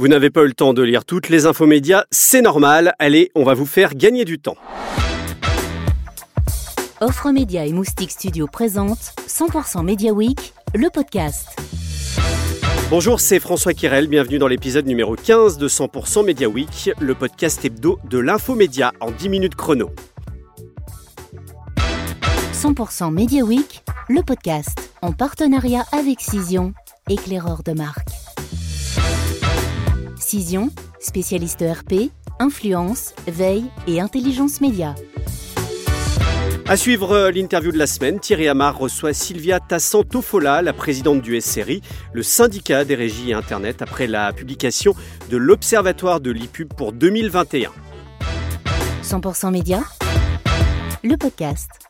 Vous n'avez pas eu le temps de lire toutes les infos médias, c'est normal. Allez, on va vous faire gagner du temps. Offre Média et Moustique Studio présente 100% Media Week, le podcast. Bonjour, c'est François Kirel, bienvenue dans l'épisode numéro 15 de 100% Media Week, le podcast hebdo de l'infomédia en 10 minutes chrono. 100% Media Week, le podcast, en partenariat avec Cision, éclaireur de marque. Cision, spécialiste RP, influence, veille et intelligence média. À suivre euh, l'interview de la semaine, Thierry Amar reçoit Sylvia Tassantofola, la présidente du SRI, le syndicat des régies Internet, après la publication de l'Observatoire de l'IPUB pour 2021. 100% Média, le podcast.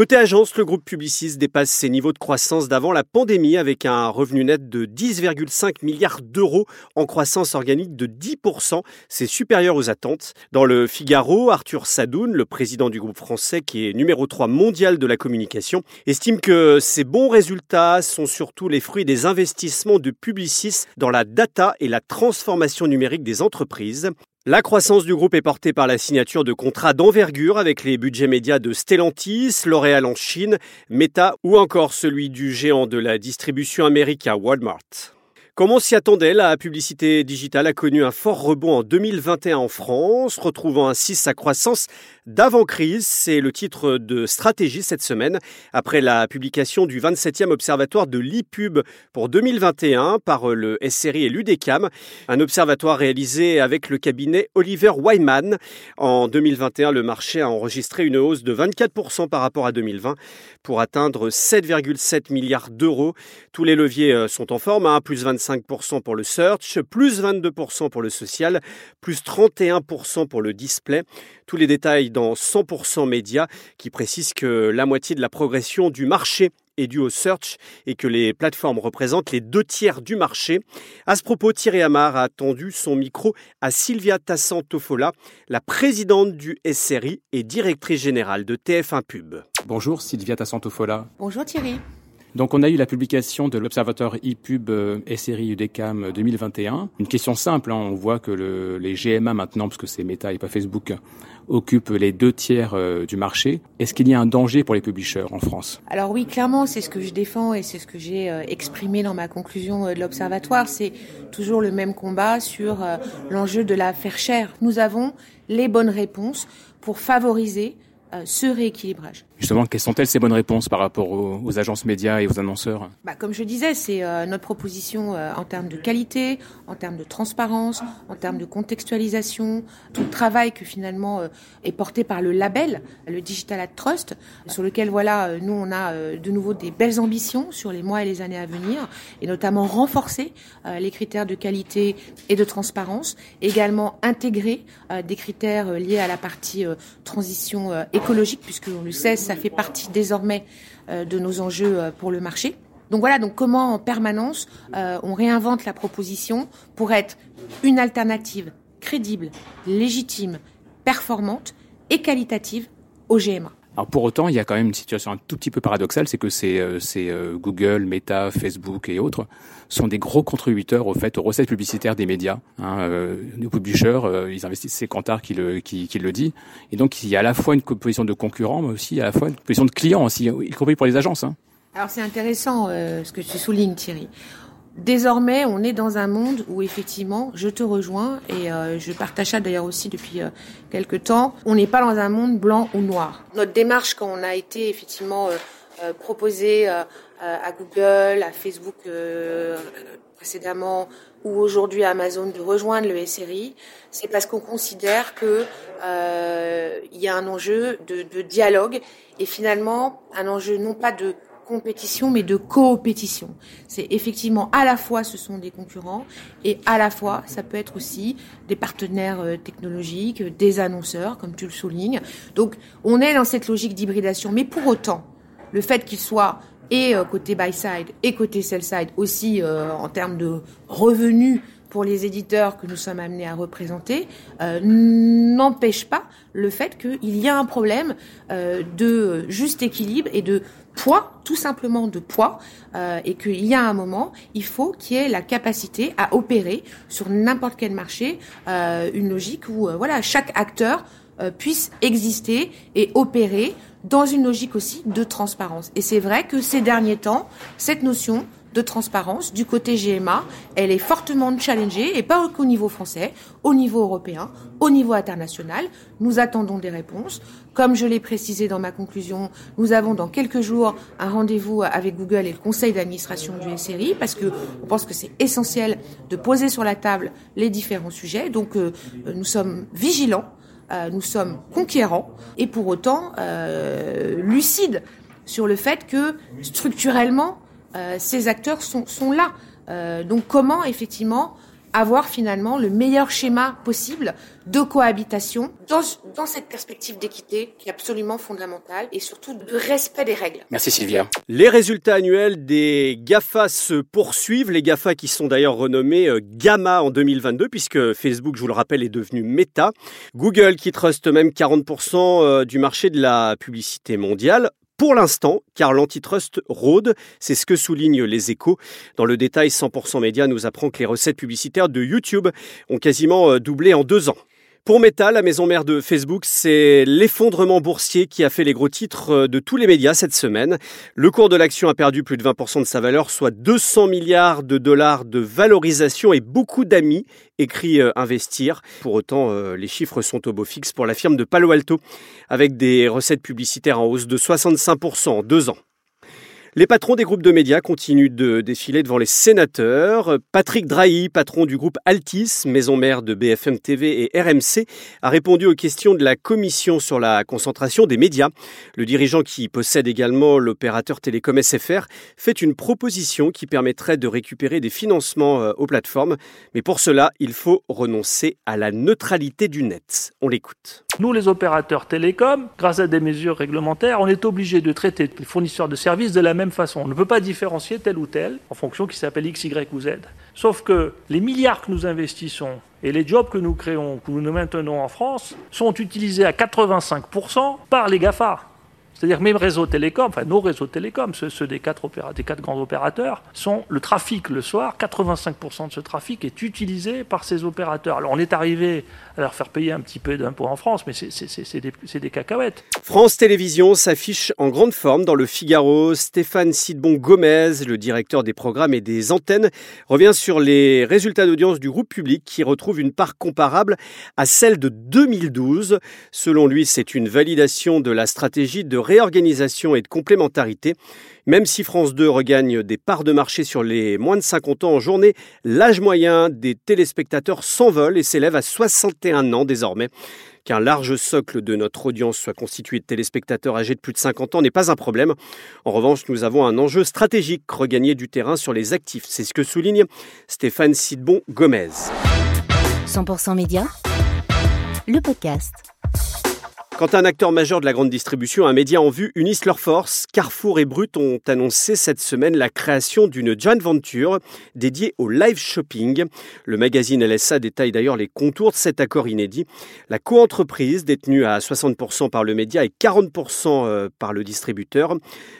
Côté agence, le groupe Publicis dépasse ses niveaux de croissance d'avant la pandémie avec un revenu net de 10,5 milliards d'euros en croissance organique de 10%. C'est supérieur aux attentes. Dans le Figaro, Arthur Sadoun, le président du groupe français qui est numéro 3 mondial de la communication, estime que ces bons résultats sont surtout les fruits des investissements de Publicis dans la data et la transformation numérique des entreprises. La croissance du groupe est portée par la signature de contrats d'envergure avec les budgets médias de Stellantis, L'Oréal en Chine, Meta ou encore celui du géant de la distribution américain Walmart. Comme on s'y attendait, la publicité digitale a connu un fort rebond en 2021 en France, retrouvant ainsi sa croissance d'avant-crise. C'est le titre de stratégie cette semaine, après la publication du 27e observatoire de l'IPUB pour 2021 par le SRI et l'UDECAM, un observatoire réalisé avec le cabinet Oliver Wyman. En 2021, le marché a enregistré une hausse de 24% par rapport à 2020 pour atteindre 7,7 milliards d'euros. Tous les leviers euh, sont en forme, hein, plus 25 5% pour le search, plus 22% pour le social, plus 31% pour le display. Tous les détails dans 100% médias qui précisent que la moitié de la progression du marché est due au search et que les plateformes représentent les deux tiers du marché. À ce propos, Thierry Amar a tendu son micro à Sylvia Tassantofola, la présidente du SRI et directrice générale de TF1 Pub. Bonjour Sylvia Tassantofola. Bonjour Thierry. Donc on a eu la publication de l'Observatoire ePub euh, SRI UDECAM 2021. Une question simple, hein. on voit que le, les GMA maintenant, parce que c'est Meta et pas Facebook, occupent les deux tiers euh, du marché. Est-ce qu'il y a un danger pour les publishers en France? Alors oui, clairement, c'est ce que je défends et c'est ce que j'ai euh, exprimé dans ma conclusion de l'Observatoire. C'est toujours le même combat sur l'enjeu de la faire chère. Nous avons les bonnes réponses pour favoriser ce rééquilibrage. Justement, quelles sont-elles ces bonnes réponses par rapport aux, agences médias et aux annonceurs bah, Comme je disais, c'est euh, notre proposition euh, en termes de qualité, en termes de transparence, en termes de contextualisation, tout le travail que finalement est porté par le label, le Digital Ad Trust, sur lequel voilà, nous on a de nouveau des belles ambitions sur les mois et les années à venir, et notamment renforcer les critères de qualité et de transparence, également intégrer des critères liés à la partie transition écologique, puisqu'on le sait, ça fait partie désormais euh, de nos enjeux euh, pour le marché. Donc voilà, comment en permanence euh, on réinvente la proposition pour être une alternative crédible, légitime, performante et qualitative au GMA. Alors pour autant, il y a quand même une situation un tout petit peu paradoxale, c'est que c'est euh, euh, Google, Meta, Facebook et autres sont des gros contributeurs au fait aux recettes publicitaires des médias. Hein, euh, publishers, euh, ils investissent, c'est Kantar qui le, qui, qui, le dit. Et donc il y a à la fois une position de concurrent, mais aussi à la fois une position de client aussi, y compris pour les agences. Hein. Alors c'est intéressant ce que tu soulignes, Thierry. Désormais, on est dans un monde où effectivement, je te rejoins et euh, je partage ça d'ailleurs aussi depuis euh, quelques temps. On n'est pas dans un monde blanc ou noir. Notre démarche, quand on a été effectivement euh, proposé à Google, à Facebook précédemment ou aujourd'hui à Amazon de rejoindre le SRI, c'est parce qu'on considère que il y a un enjeu de, de dialogue et finalement un enjeu non pas de compétition, mais de coopétition. C'est effectivement à la fois ce sont des concurrents et à la fois ça peut être aussi des partenaires euh, technologiques, des annonceurs, comme tu le soulignes. Donc on est dans cette logique d'hybridation, mais pour autant, le fait qu'ils soient et côté buy side et côté sell side aussi en termes de revenus pour les éditeurs que nous sommes amenés à représenter euh, n'empêche pas le fait qu'il y a un problème euh, de juste équilibre et de poids, tout simplement de poids, euh, et qu'il y a un moment, il faut qu'il y ait la capacité à opérer sur n'importe quel marché une logique où voilà chaque acteur puisse exister et opérer dans une logique aussi de transparence. Et c'est vrai que ces derniers temps, cette notion de transparence du côté GMA, elle est fortement challengée et pas qu'au niveau français, au niveau européen, au niveau international. Nous attendons des réponses. Comme je l'ai précisé dans ma conclusion, nous avons dans quelques jours un rendez-vous avec Google et le conseil d'administration du SRI parce que on pense que c'est essentiel de poser sur la table les différents sujets. Donc euh, nous sommes vigilants, euh, nous sommes conquérants et pour autant euh, lucides sur le fait que structurellement ces acteurs sont, sont là. Euh, donc comment effectivement avoir finalement le meilleur schéma possible de cohabitation dans, dans cette perspective d'équité qui est absolument fondamentale et surtout de respect des règles. Merci Sylvia. Les résultats annuels des GAFA se poursuivent, les GAFA qui sont d'ailleurs renommés euh, Gamma en 2022 puisque Facebook, je vous le rappelle, est devenu Meta. Google qui truste même 40% du marché de la publicité mondiale pour l'instant, car l'antitrust rôde, c'est ce que soulignent les échos. Dans le détail, 100% Média nous apprend que les recettes publicitaires de YouTube ont quasiment euh, doublé en deux ans. Pour Meta, la maison mère de Facebook, c'est l'effondrement boursier qui a fait les gros titres euh, de tous les médias cette semaine. Le cours de l'action a perdu plus de 20% de sa valeur, soit 200 milliards de dollars de valorisation et beaucoup d'amis écrit euh, investir. Pour autant, euh, les chiffres sont au beau fixe pour la firme de Palo Alto, avec des recettes publicitaires en hausse de 65% en deux ans. Les patrons des groupes de médias continuent de défiler devant les sénateurs. Patrick Drahi, patron du groupe Altis, maison mère de BFM TV et RMC, a répondu aux questions de la commission sur la concentration des médias. Le dirigeant qui possède également l'opérateur télécom SFR fait une proposition qui permettrait de récupérer des financements euh, aux plateformes. Mais pour cela, il faut renoncer à la neutralité du net. On l'écoute. Nous, les opérateurs télécoms, grâce à des mesures réglementaires, on est obligé de traiter les fournisseurs de services de la même façon. On ne peut pas différencier tel ou tel en fonction qui s'appelle X, Y ou Z. Sauf que les milliards que nous investissons et les jobs que nous créons, que nous maintenons en France, sont utilisés à 85% par les GAFA. C'est-à-dire même réseaux télécoms, enfin nos réseaux télécoms, ceux, des, quatre des quatre grands opérateurs, sont le trafic le soir, 85% de ce trafic est utilisé par ces opérateurs. Alors on est arrivé à leur faire payer un petit peu d'impôts en France, mais c'est des, des, cacahuètes. France Télévisions s'affiche en grande forme dans le Figaro. Stéphane Sidbon Gomez, le directeur des programmes et des antennes, revient sur les résultats d'audience du groupe public qui retrouve une part comparable à celle de 2012. Selon lui, c'est une validation de la stratégie de réorganisation et de complémentarité. Même si France 2 regagne des parts de marché sur les moins de 50 ans en journée, l'âge moyen des téléspectateurs s'envole et s'élève à 61 ans désormais. Qu'un large socle de notre audience soit constitué de téléspectateurs âgés de plus de 50 ans n'est pas un problème. En revanche, nous avons un enjeu stratégique, regagner du terrain sur les actifs. C'est ce que souligne Stéphane Sidbon Gomez. 100% Média, le podcast. Quand un acteur majeur de la grande distribution, un média en vue, unissent leurs forces, Carrefour et Brut ont annoncé cette semaine la création d'une joint venture dédiée au live shopping. Le magazine LSA détaille d'ailleurs les contours de cet accord inédit. La coentreprise, détenue à 60% par le média et 40% euh, par le distributeur,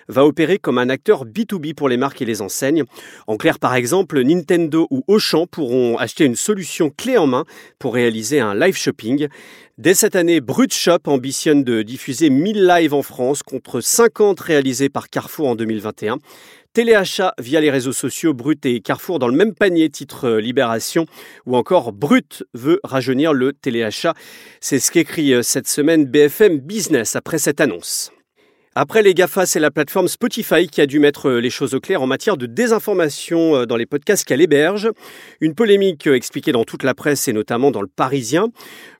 va opérer comme un acteur B2B pour les marques et les enseignes. En clair, par exemple, Nintendo ou Auchan pourront acheter une solution clé en main pour réaliser un live shopping. Dès cette année, Brut Shop ambitionne de diffuser 1000 lives en France contre 50 réalisés par Carrefour en 2021. Téléachat via les réseaux sociaux, Brut et Carrefour dans le même panier, titre euh, Libération, ou encore Brut veut rajeunir le téléachat. C'est ce qu'écrit euh, cette semaine BFM Business après cette annonce. Après les GAFA, c'est la plateforme Spotify qui a dû mettre euh, les choses au clair en matière de désinformation euh, dans les podcasts qu'elle héberge. Une polémique euh, expliquée dans toute la presse et notamment dans le Parisien.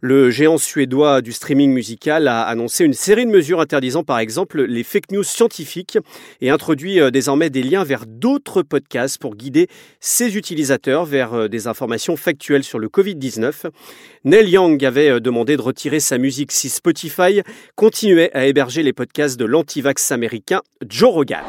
Le géant suédois du streaming musical a annoncé une série de mesures interdisant par exemple les fake news scientifiques et introduit désormais des liens vers d'autres podcasts pour guider ses utilisateurs vers des informations factuelles sur le Covid-19. Neil Young avait demandé de retirer sa musique si Spotify continuait à héberger les podcasts de l'antivax américain Joe Rogan.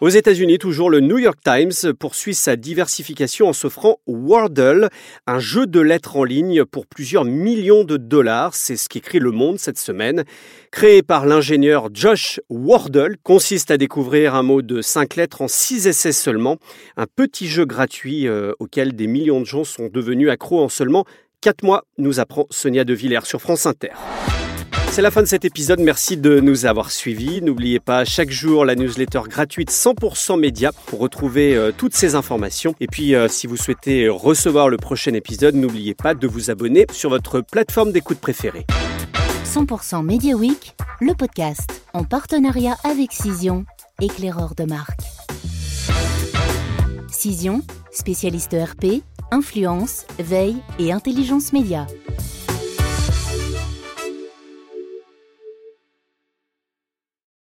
Aux États-Unis, toujours le New York Times poursuit sa diversification en s'offrant Wordle, un jeu de lettres en ligne pour plusieurs millions de dollars. C'est ce qu'écrit Le Monde cette semaine. Créé par l'ingénieur Josh Wordle, consiste à découvrir un mot de cinq lettres en six essais seulement. Un petit jeu gratuit euh, auquel des millions de gens sont devenus accros en seulement quatre mois, nous apprend Sonia De Villers sur France Inter. C'est la fin de cet épisode. Merci de nous avoir suivis. N'oubliez pas chaque jour la newsletter gratuite 100% média pour retrouver euh, toutes ces informations. Et puis, euh, si vous souhaitez recevoir le prochain épisode, n'oubliez pas de vous abonner sur votre plateforme d'écoute préférée. 100% Media Week, le podcast en partenariat avec Cision, éclaireur de marque. Cision, spécialiste ERP, influence, veille et intelligence média.